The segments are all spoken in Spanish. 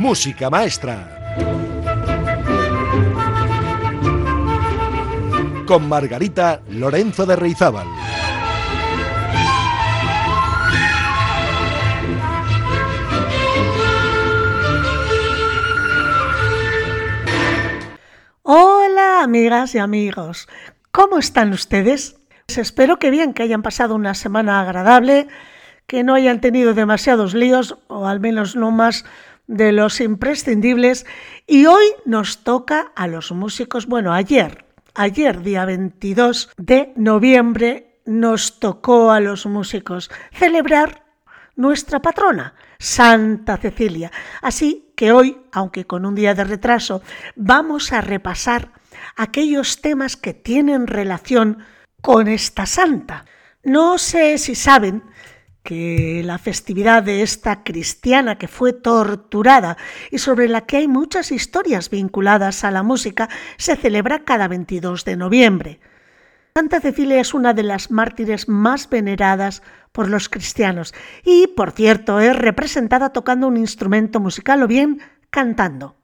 Música Maestra. Con Margarita Lorenzo de Reizábal. Hola amigas y amigos, ¿cómo están ustedes? Pues espero que bien, que hayan pasado una semana agradable, que no hayan tenido demasiados líos, o al menos no más de los imprescindibles. Y hoy nos toca a los músicos, bueno, ayer, ayer día 22 de noviembre, nos tocó a los músicos celebrar nuestra patrona, Santa Cecilia. Así que hoy, aunque con un día de retraso, vamos a repasar aquellos temas que tienen relación con esta santa. No sé si saben que la festividad de esta cristiana que fue torturada y sobre la que hay muchas historias vinculadas a la música se celebra cada 22 de noviembre. Santa Cecilia es una de las mártires más veneradas por los cristianos y, por cierto, es representada tocando un instrumento musical o bien cantando.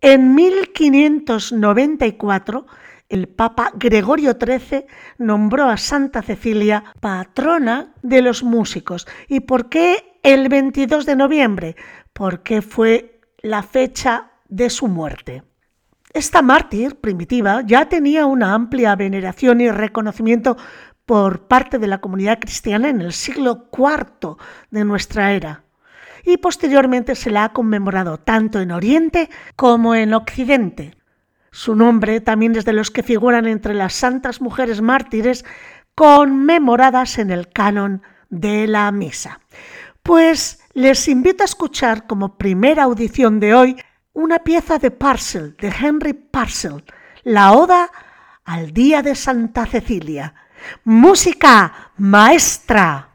En 1594, el Papa Gregorio XIII nombró a Santa Cecilia patrona de los músicos. ¿Y por qué el 22 de noviembre? Porque fue la fecha de su muerte. Esta mártir primitiva ya tenía una amplia veneración y reconocimiento por parte de la comunidad cristiana en el siglo IV de nuestra era y posteriormente se la ha conmemorado tanto en Oriente como en Occidente. Su nombre también es de los que figuran entre las santas mujeres mártires conmemoradas en el canon de la misa. Pues les invito a escuchar como primera audición de hoy una pieza de Parcel, de Henry Parcel, la Oda al Día de Santa Cecilia. Música maestra.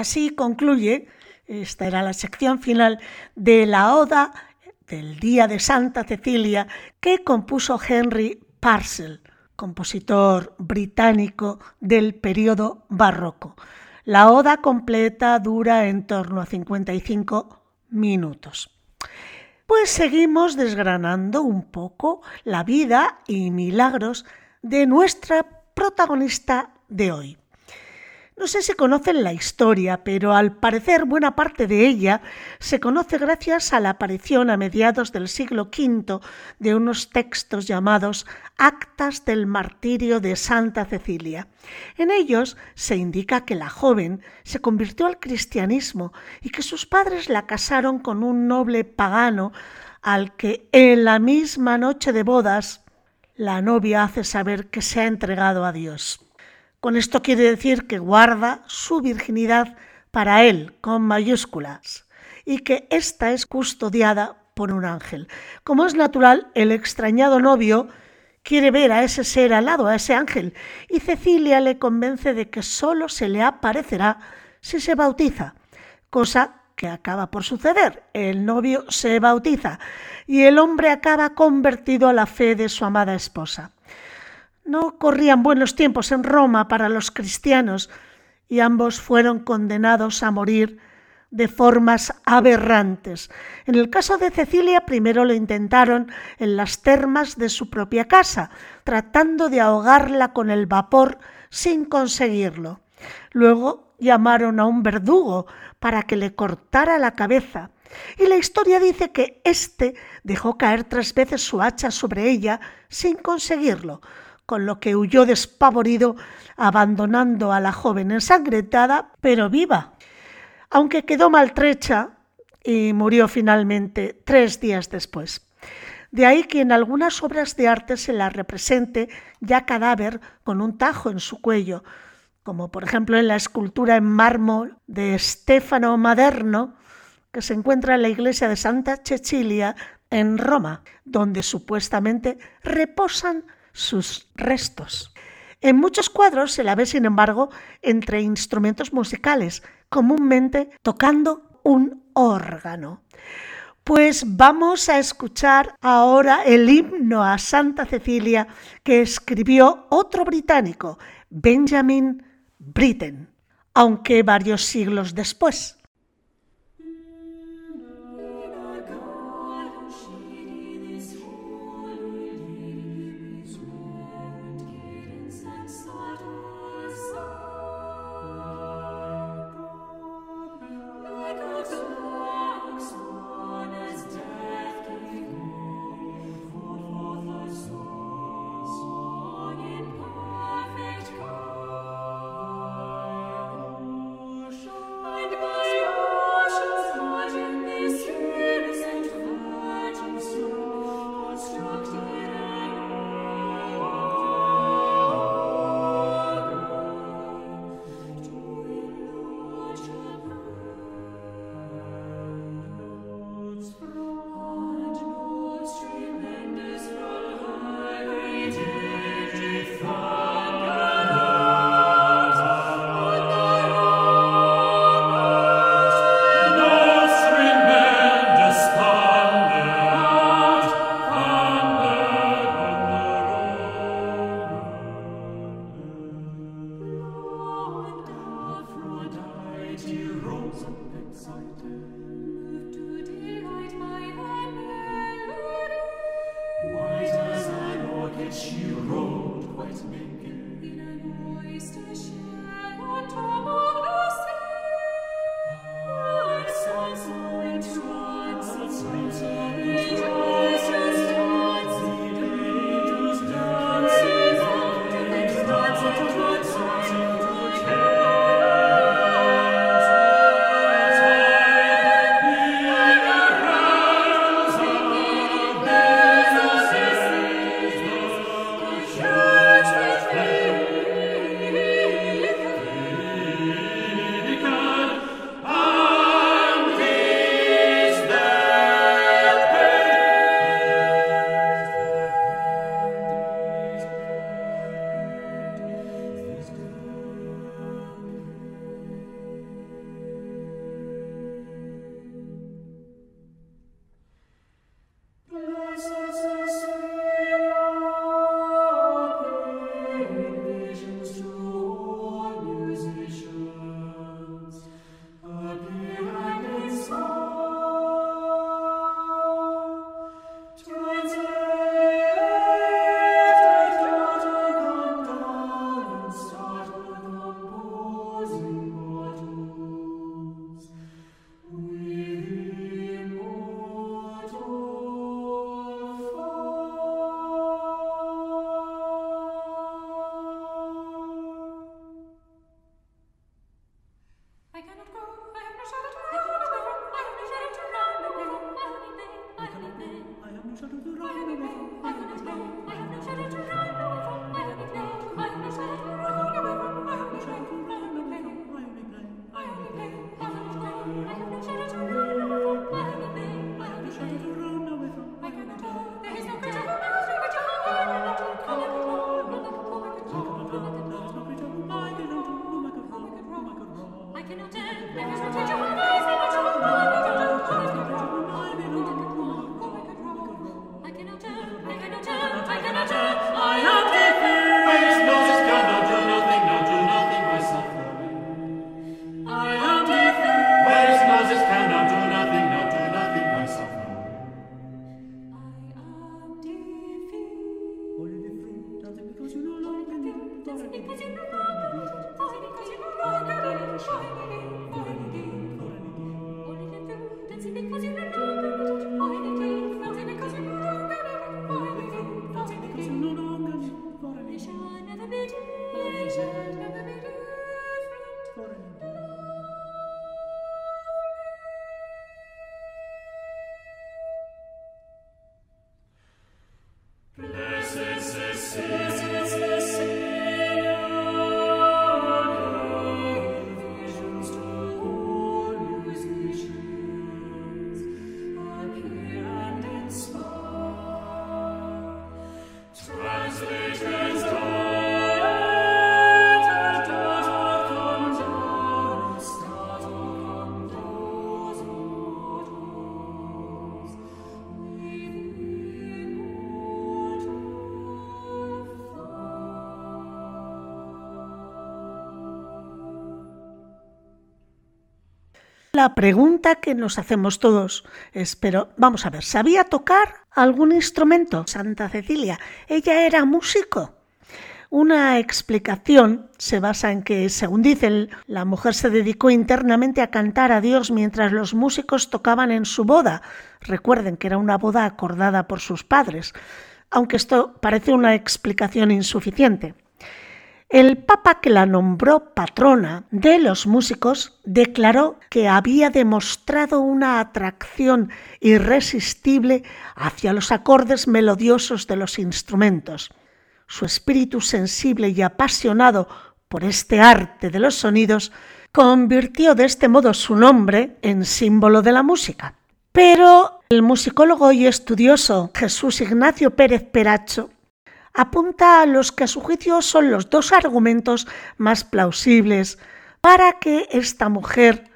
Así concluye, esta era la sección final de la Oda del Día de Santa Cecilia que compuso Henry Parcel, compositor británico del periodo barroco. La oda completa dura en torno a 55 minutos. Pues seguimos desgranando un poco la vida y milagros de nuestra protagonista de hoy. No sé si conocen la historia, pero al parecer buena parte de ella se conoce gracias a la aparición a mediados del siglo V de unos textos llamados Actas del Martirio de Santa Cecilia. En ellos se indica que la joven se convirtió al cristianismo y que sus padres la casaron con un noble pagano al que en la misma noche de bodas la novia hace saber que se ha entregado a Dios. Con esto quiere decir que guarda su virginidad para él, con mayúsculas, y que ésta es custodiada por un ángel. Como es natural, el extrañado novio quiere ver a ese ser al lado, a ese ángel, y Cecilia le convence de que solo se le aparecerá si se bautiza, cosa que acaba por suceder. El novio se bautiza y el hombre acaba convertido a la fe de su amada esposa. No corrían buenos tiempos en Roma para los cristianos y ambos fueron condenados a morir de formas aberrantes. En el caso de Cecilia, primero lo intentaron en las termas de su propia casa, tratando de ahogarla con el vapor sin conseguirlo. Luego llamaron a un verdugo para que le cortara la cabeza. Y la historia dice que éste dejó caer tres veces su hacha sobre ella sin conseguirlo con lo que huyó despavorido, abandonando a la joven ensangrentada, pero viva, aunque quedó maltrecha y murió finalmente tres días después. De ahí que en algunas obras de arte se la represente ya cadáver con un tajo en su cuello, como por ejemplo en la escultura en mármol de Stefano Maderno, que se encuentra en la iglesia de Santa Cecilia en Roma, donde supuestamente reposan sus restos. En muchos cuadros se la ve, sin embargo, entre instrumentos musicales, comúnmente tocando un órgano. Pues vamos a escuchar ahora el himno a Santa Cecilia que escribió otro británico, Benjamin Britten, aunque varios siglos después. La pregunta que nos hacemos todos es, pero vamos a ver, ¿sabía tocar algún instrumento? Santa Cecilia, ¿ella era músico? Una explicación se basa en que, según dicen, la mujer se dedicó internamente a cantar a Dios mientras los músicos tocaban en su boda. Recuerden que era una boda acordada por sus padres, aunque esto parece una explicación insuficiente. El Papa que la nombró patrona de los músicos declaró que había demostrado una atracción irresistible hacia los acordes melodiosos de los instrumentos. Su espíritu sensible y apasionado por este arte de los sonidos convirtió de este modo su nombre en símbolo de la música. Pero el musicólogo y estudioso Jesús Ignacio Pérez Peracho apunta a los que a su juicio son los dos argumentos más plausibles para que esta mujer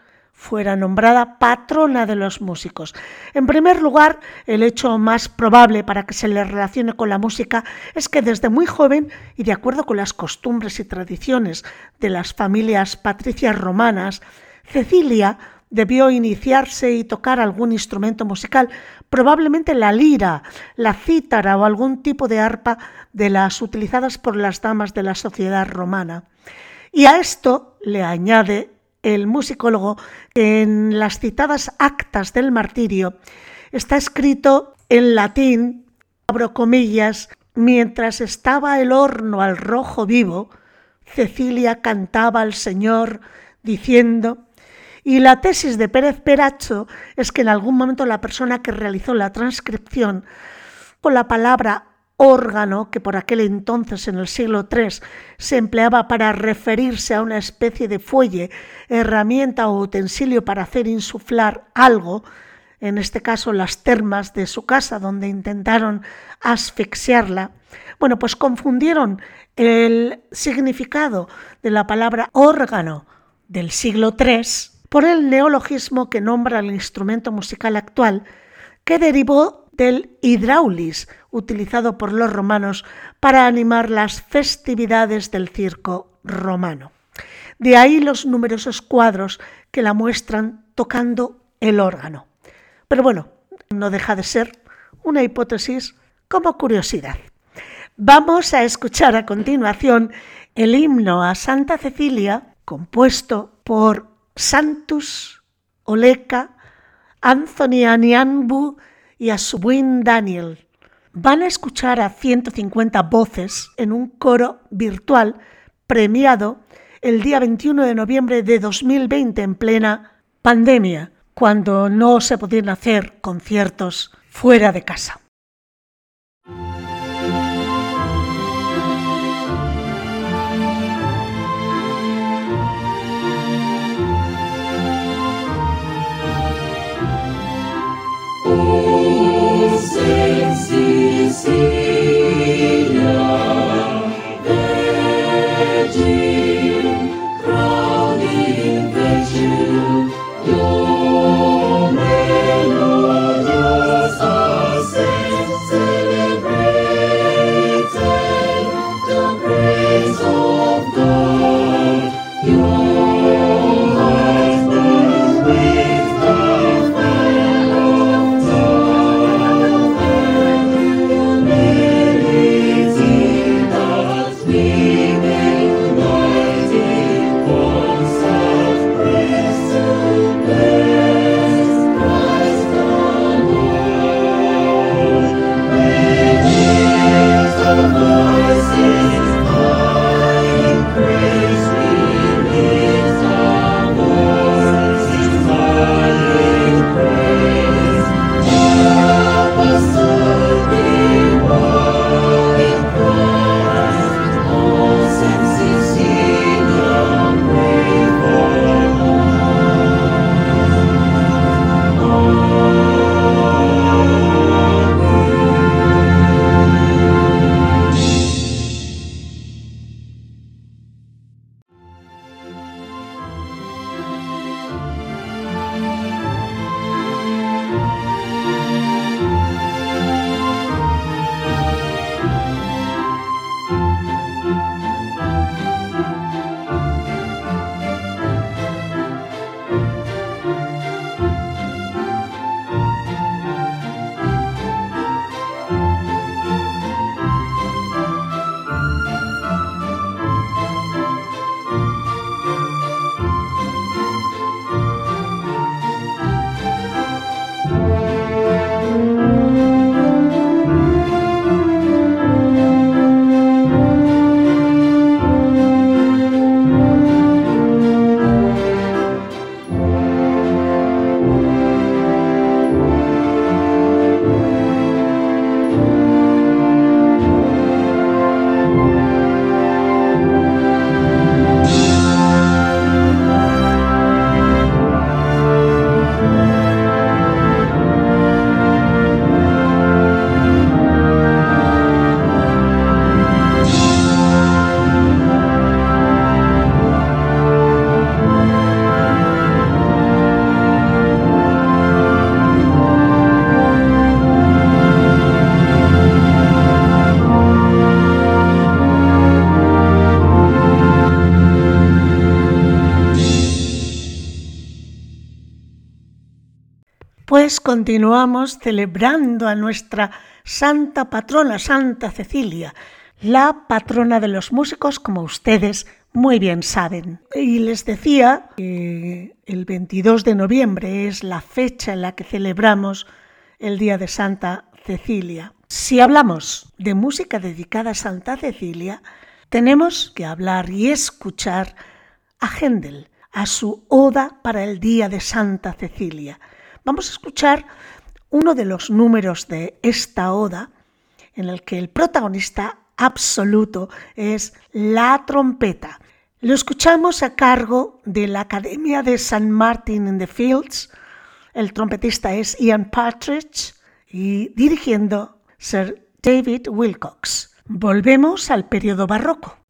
fuera nombrada patrona de los músicos. En primer lugar, el hecho más probable para que se le relacione con la música es que desde muy joven y de acuerdo con las costumbres y tradiciones de las familias patricias romanas, Cecilia debió iniciarse y tocar algún instrumento musical, probablemente la lira, la cítara o algún tipo de arpa de las utilizadas por las damas de la sociedad romana. Y a esto le añade el musicólogo que en las citadas actas del martirio está escrito en latín, abro comillas, mientras estaba el horno al rojo vivo, Cecilia cantaba al Señor diciendo, y la tesis de Pérez Peracho es que en algún momento la persona que realizó la transcripción con la palabra órgano, que por aquel entonces en el siglo III se empleaba para referirse a una especie de fuelle, herramienta o utensilio para hacer insuflar algo, en este caso las termas de su casa donde intentaron asfixiarla, bueno, pues confundieron el significado de la palabra órgano del siglo III por el neologismo que nombra el instrumento musical actual, que derivó del hidraulis, utilizado por los romanos para animar las festividades del circo romano. De ahí los numerosos cuadros que la muestran tocando el órgano. Pero bueno, no deja de ser una hipótesis como curiosidad. Vamos a escuchar a continuación el himno a Santa Cecilia, compuesto por Santus, Oleca, Anthony Anianbu y a Subwin Daniel. Van a escuchar a 150 voces en un coro virtual premiado el día 21 de noviembre de 2020 en plena pandemia, cuando no se podían hacer conciertos fuera de casa. Continuamos celebrando a nuestra santa patrona, Santa Cecilia, la patrona de los músicos, como ustedes muy bien saben. Y les decía que el 22 de noviembre es la fecha en la que celebramos el Día de Santa Cecilia. Si hablamos de música dedicada a Santa Cecilia, tenemos que hablar y escuchar a Händel, a su Oda para el Día de Santa Cecilia. Vamos a escuchar uno de los números de esta Oda en el que el protagonista absoluto es la trompeta. Lo escuchamos a cargo de la Academia de San Martin in the Fields. El trompetista es Ian Partridge y dirigiendo Sir David Wilcox. Volvemos al periodo barroco.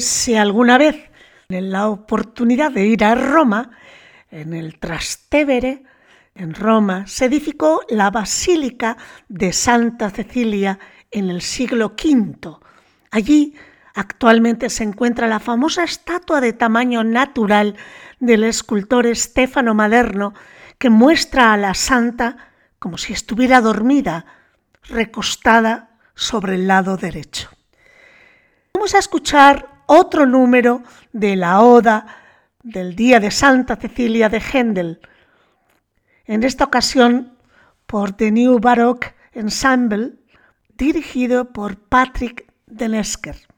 Si alguna vez en la oportunidad de ir a Roma, en el Trastevere, en Roma, se edificó la Basílica de Santa Cecilia en el siglo V. Allí actualmente se encuentra la famosa estatua de tamaño natural del escultor Stefano Maderno que muestra a la santa como si estuviera dormida, recostada sobre el lado derecho. Vamos a escuchar otro número de la Oda del Día de Santa Cecilia de Händel, en esta ocasión por The New Baroque Ensemble, dirigido por Patrick Denesker.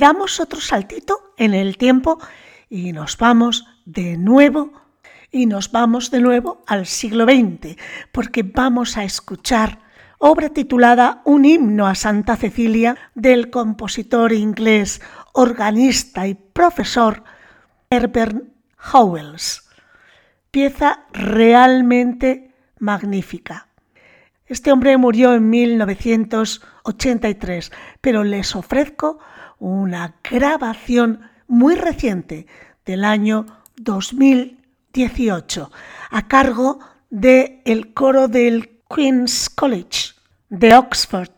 Damos otro saltito en el tiempo y nos vamos de nuevo y nos vamos de nuevo al siglo XX, porque vamos a escuchar obra titulada Un himno a Santa Cecilia del compositor inglés, organista y profesor Herbert Howells. Pieza realmente magnífica. Este hombre murió en 1983, pero les ofrezco una grabación muy reciente del año 2018 a cargo del coro del Queen's College de Oxford.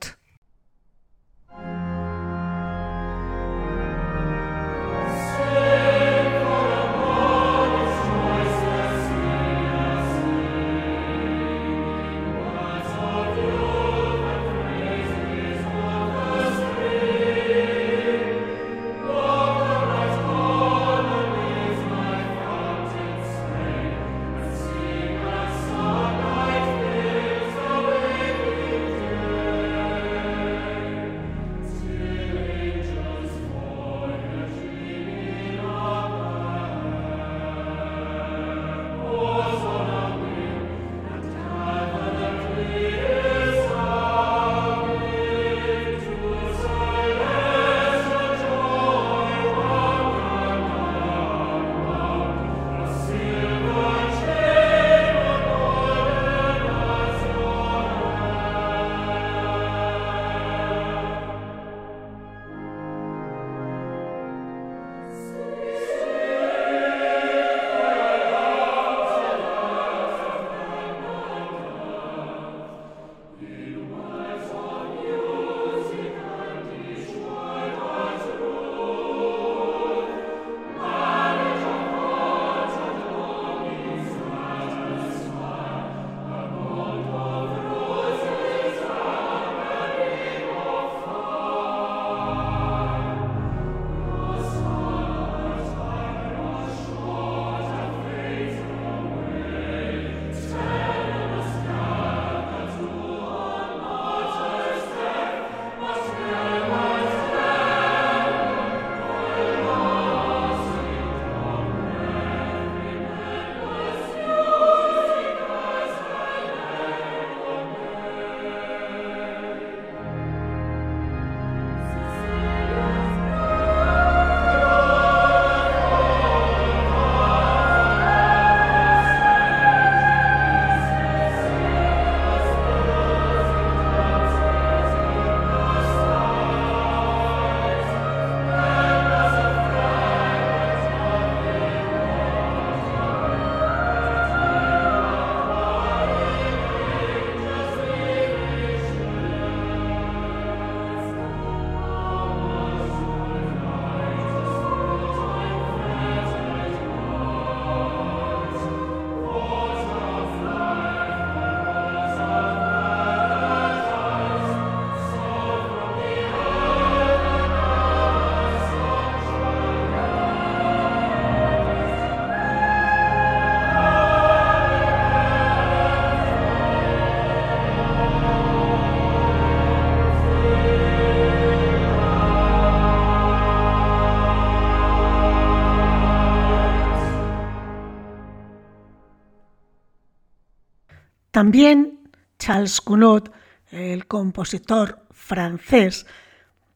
También Charles Gounod, el compositor francés,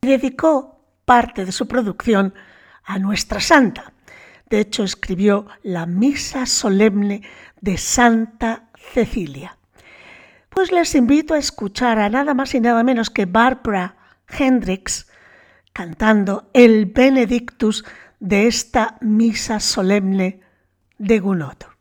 dedicó parte de su producción a Nuestra Santa. De hecho, escribió la Misa Solemne de Santa Cecilia. Pues les invito a escuchar a nada más y nada menos que Barbara Hendricks cantando el Benedictus de esta Misa Solemne de Gounod.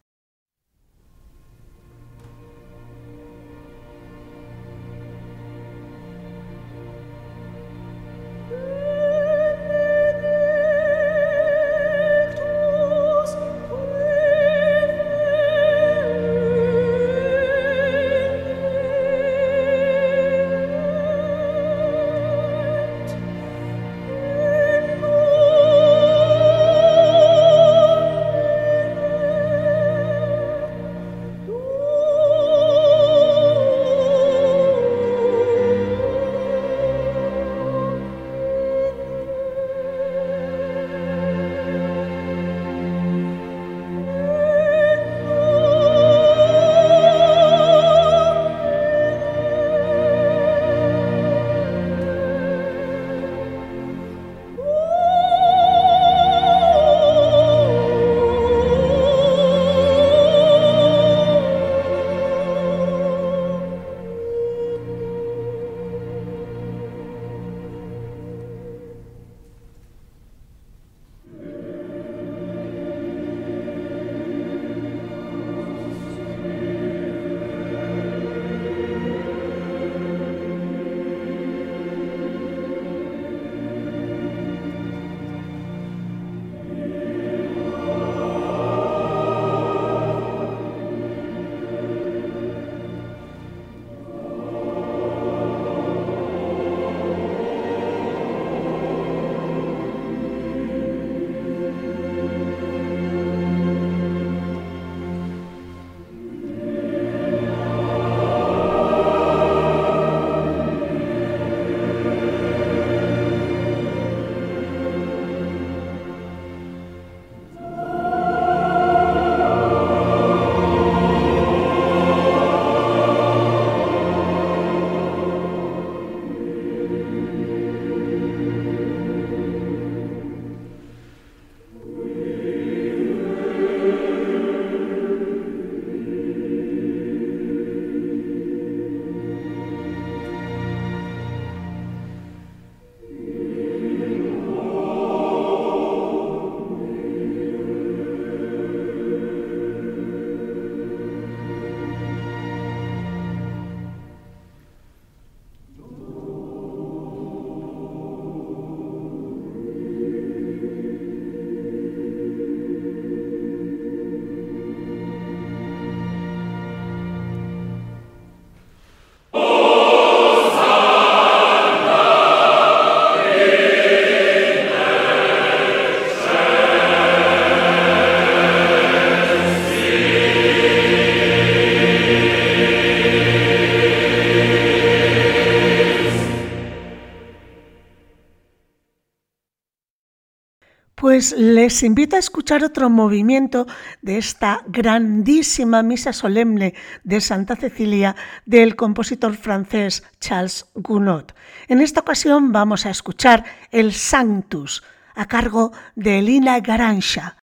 Pues les invito a escuchar otro movimiento de esta grandísima misa solemne de Santa Cecilia del compositor francés Charles Gounod. En esta ocasión vamos a escuchar el Sanctus a cargo de Elina Garancha,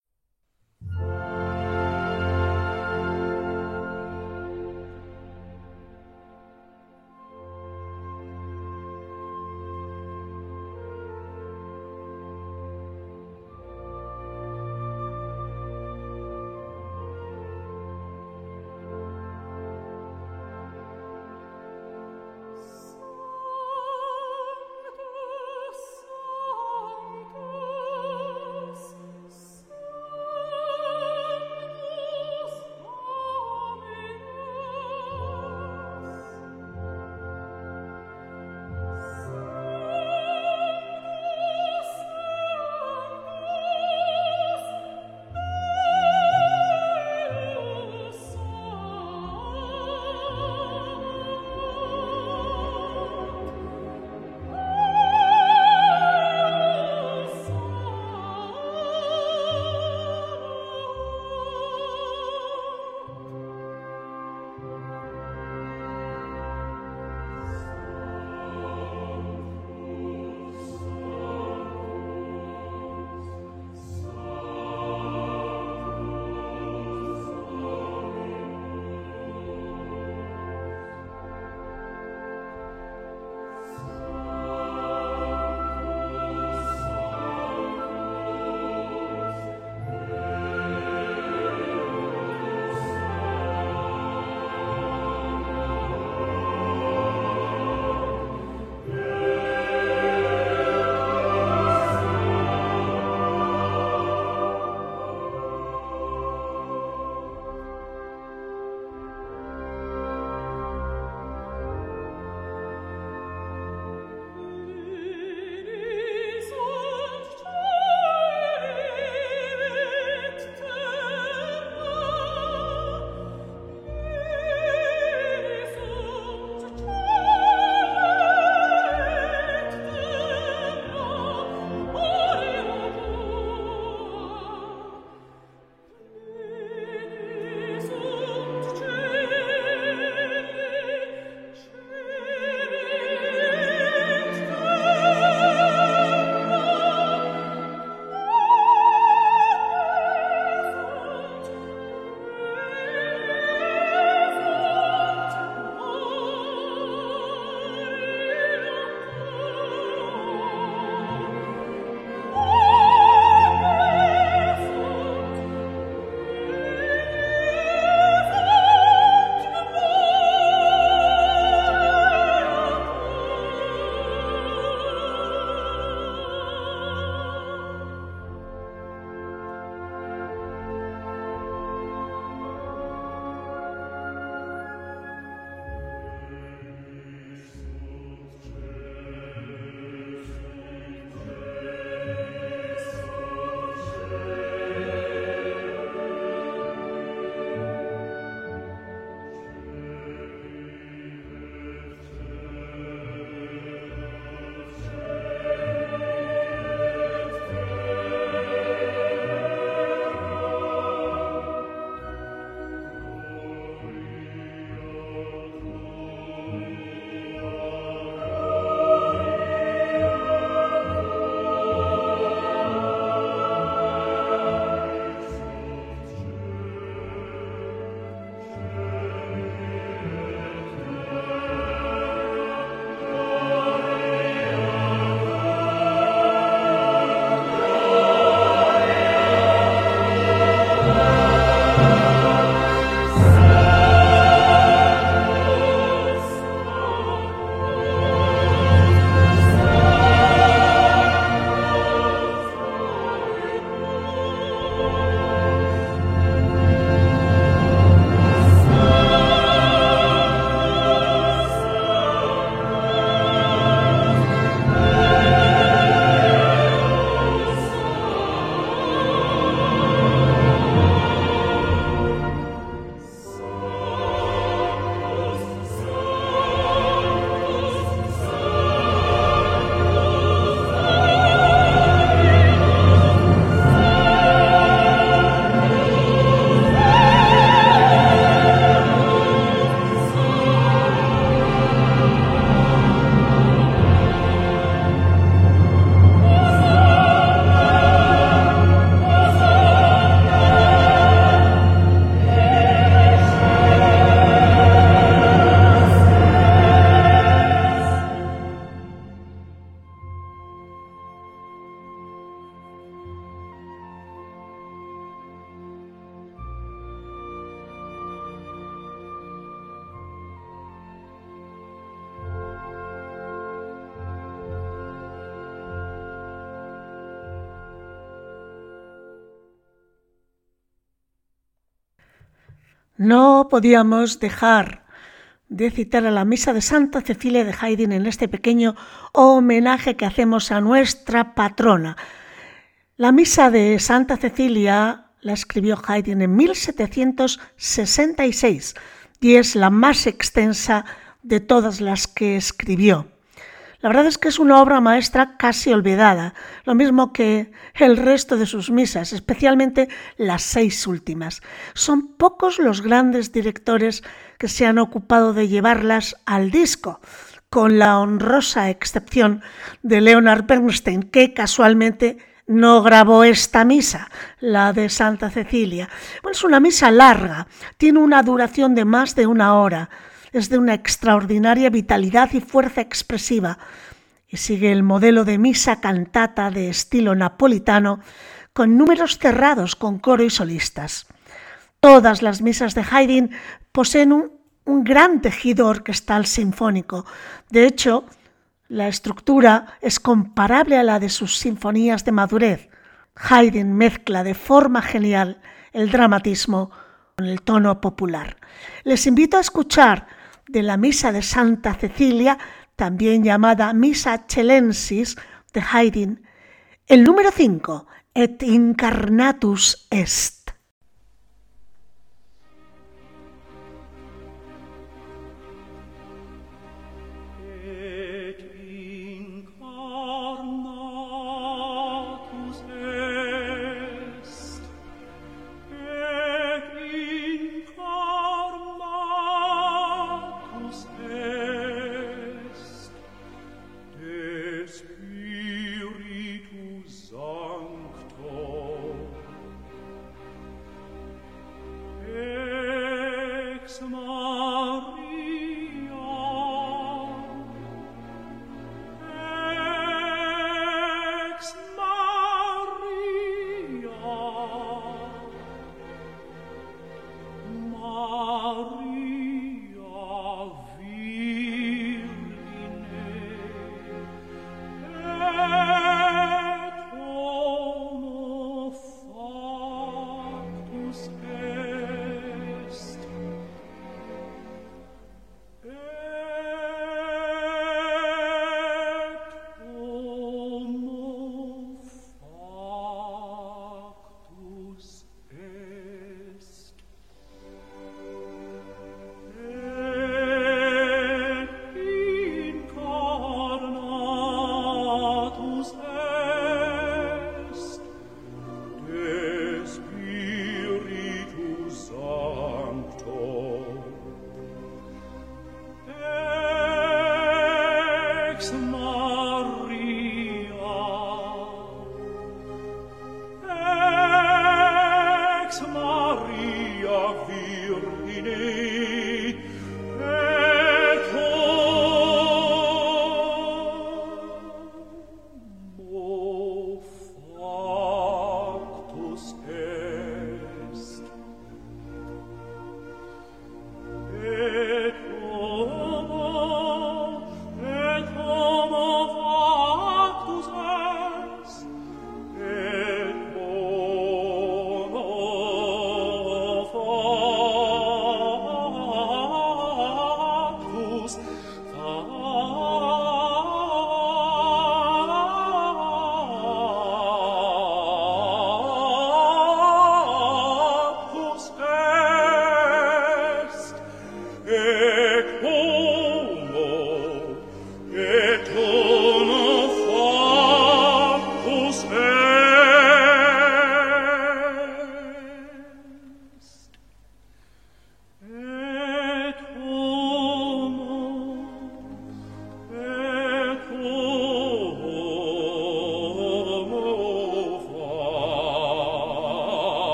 podíamos dejar de citar a la Misa de Santa Cecilia de Haydn en este pequeño homenaje que hacemos a nuestra patrona. La Misa de Santa Cecilia la escribió Haydn en 1766 y es la más extensa de todas las que escribió. La verdad es que es una obra maestra casi olvidada, lo mismo que el resto de sus misas, especialmente las seis últimas. Son pocos los grandes directores que se han ocupado de llevarlas al disco, con la honrosa excepción de Leonard Bernstein, que casualmente no grabó esta misa, la de Santa Cecilia. Es una misa larga, tiene una duración de más de una hora es de una extraordinaria vitalidad y fuerza expresiva y sigue el modelo de misa cantata de estilo napolitano con números cerrados con coro y solistas. Todas las misas de Haydn poseen un, un gran tejido orquestal sinfónico. De hecho, la estructura es comparable a la de sus sinfonías de madurez. Haydn mezcla de forma genial el dramatismo con el tono popular. Les invito a escuchar de la Misa de Santa Cecilia, también llamada Misa Chelensis de Haydn, el número 5, Et Incarnatus Est.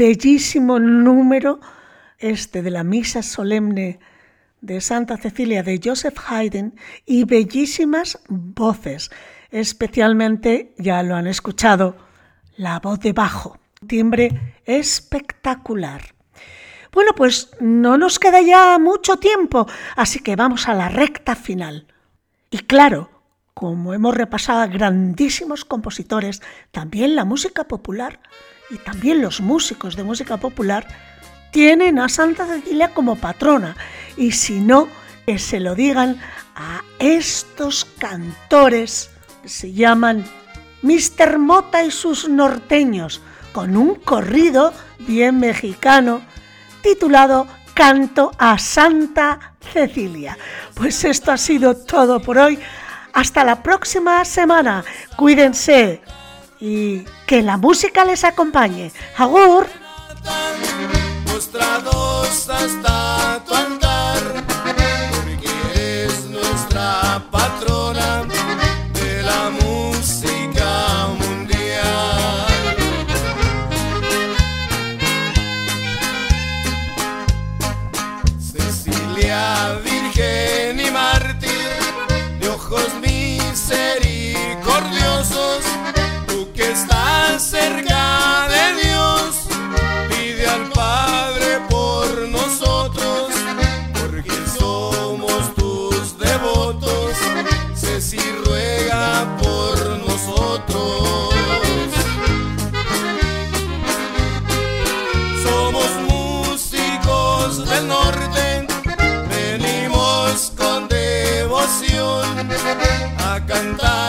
bellísimo número este de la misa solemne de Santa Cecilia de Joseph Haydn y bellísimas voces, especialmente, ya lo han escuchado, la voz de bajo, timbre espectacular. Bueno, pues no nos queda ya mucho tiempo, así que vamos a la recta final. Y claro, como hemos repasado a grandísimos compositores, también la música popular y también los músicos de música popular tienen a Santa Cecilia como patrona y si no, que se lo digan a estos cantores que se llaman Mr. Mota y sus norteños, con un corrido bien mexicano titulado Canto a Santa Cecilia. Pues esto ha sido todo por hoy. Hasta la próxima semana. Cuídense y que la música les acompañe. ¡Agur! cantar.